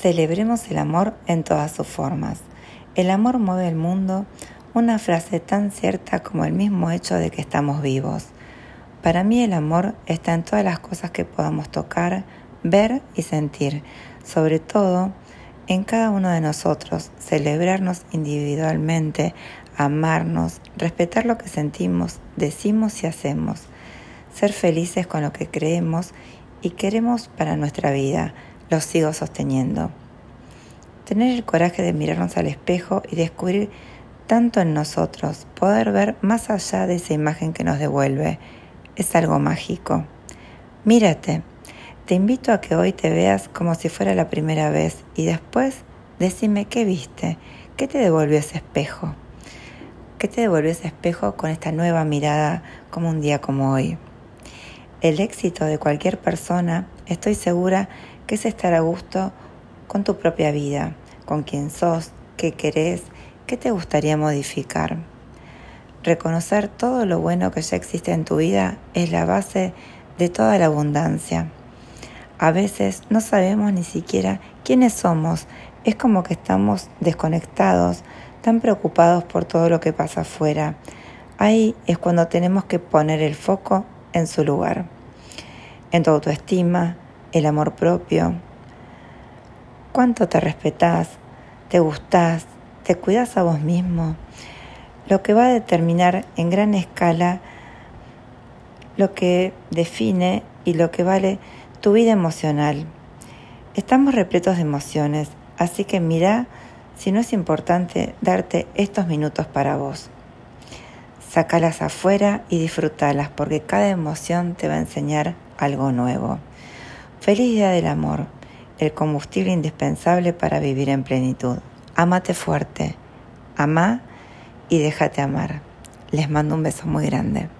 Celebremos el amor en todas sus formas. El amor mueve el mundo, una frase tan cierta como el mismo hecho de que estamos vivos. Para mí el amor está en todas las cosas que podamos tocar, ver y sentir, sobre todo en cada uno de nosotros, celebrarnos individualmente, amarnos, respetar lo que sentimos, decimos y hacemos, ser felices con lo que creemos y queremos para nuestra vida lo sigo sosteniendo. Tener el coraje de mirarnos al espejo y descubrir tanto en nosotros, poder ver más allá de esa imagen que nos devuelve, es algo mágico. Mírate, te invito a que hoy te veas como si fuera la primera vez y después decime qué viste, qué te devolvió ese espejo, qué te devolvió ese espejo con esta nueva mirada como un día como hoy. El éxito de cualquier persona, estoy segura que es estar a gusto con tu propia vida, con quién sos, qué querés, qué te gustaría modificar. Reconocer todo lo bueno que ya existe en tu vida es la base de toda la abundancia. A veces no sabemos ni siquiera quiénes somos, es como que estamos desconectados, tan preocupados por todo lo que pasa afuera. Ahí es cuando tenemos que poner el foco en su lugar, en tu autoestima, el amor propio, cuánto te respetás, te gustás, te cuidas a vos mismo, lo que va a determinar en gran escala lo que define y lo que vale tu vida emocional. Estamos repletos de emociones, así que mira si no es importante darte estos minutos para vos. Sácalas afuera y disfrútalas porque cada emoción te va a enseñar algo nuevo. Feliz Día del Amor, el combustible indispensable para vivir en plenitud. Amate fuerte, ama y déjate amar. Les mando un beso muy grande.